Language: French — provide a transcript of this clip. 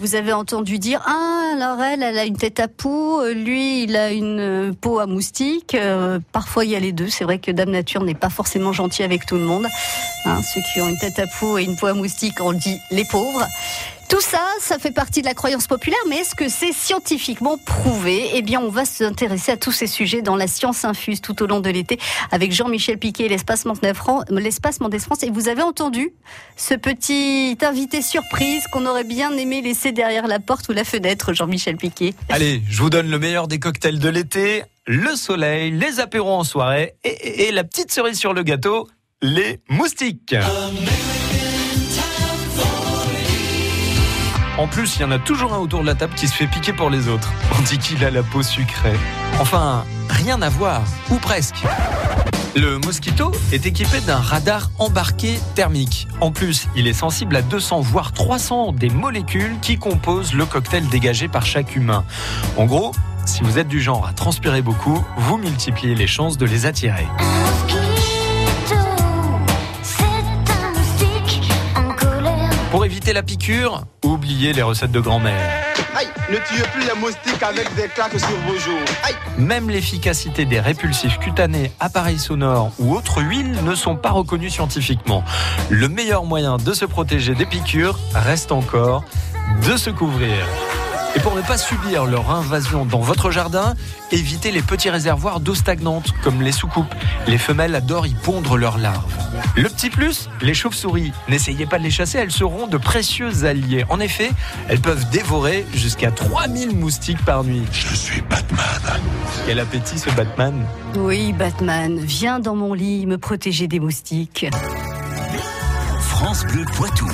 Vous avez entendu dire ah alors elle a une tête à peau, lui il a une euh, peau à moustique. Euh, parfois il y a les deux. C'est vrai que Dame Nature n'est pas forcément gentil avec tout le monde. Hein, ceux qui ont une tête à peau et une peau à moustique, on dit les pauvres. Tout ça, ça fait partie de la croyance populaire, mais est-ce que c'est scientifiquement prouvé? Eh bien, on va s'intéresser à tous ces sujets dans la science infuse tout au long de l'été avec Jean-Michel Piquet, l'espace Mendès France. Et vous avez entendu ce petit invité surprise qu'on aurait bien aimé laisser derrière la porte ou la fenêtre, Jean-Michel Piquet. Allez, je vous donne le meilleur des cocktails de l'été, le soleil, les apéros en soirée et, et la petite cerise sur le gâteau, les moustiques. En plus, il y en a toujours un autour de la table qui se fait piquer pour les autres. On dit qu'il a la peau sucrée. Enfin, rien à voir, ou presque. Le Mosquito est équipé d'un radar embarqué thermique. En plus, il est sensible à 200 voire 300 des molécules qui composent le cocktail dégagé par chaque humain. En gros, si vous êtes du genre à transpirer beaucoup, vous multipliez les chances de les attirer. Éviter la piqûre, oubliez les recettes de grand-mère. Aïe, ne tuez plus les moustiques avec des claques sur vos joues. Aïe. Même l'efficacité des répulsifs cutanés, appareils sonores ou autres huiles ne sont pas reconnues scientifiquement. Le meilleur moyen de se protéger des piqûres reste encore de se couvrir. Et pour ne pas subir leur invasion dans votre jardin, évitez les petits réservoirs d'eau stagnante, comme les soucoupes. Les femelles adorent y pondre leurs larves. Le petit plus, les chauves-souris. N'essayez pas de les chasser, elles seront de précieux alliés. En effet, elles peuvent dévorer jusqu'à 3000 moustiques par nuit. Je suis Batman. Quel appétit ce Batman Oui, Batman, viens dans mon lit me protéger des moustiques. France Bleu Poitou.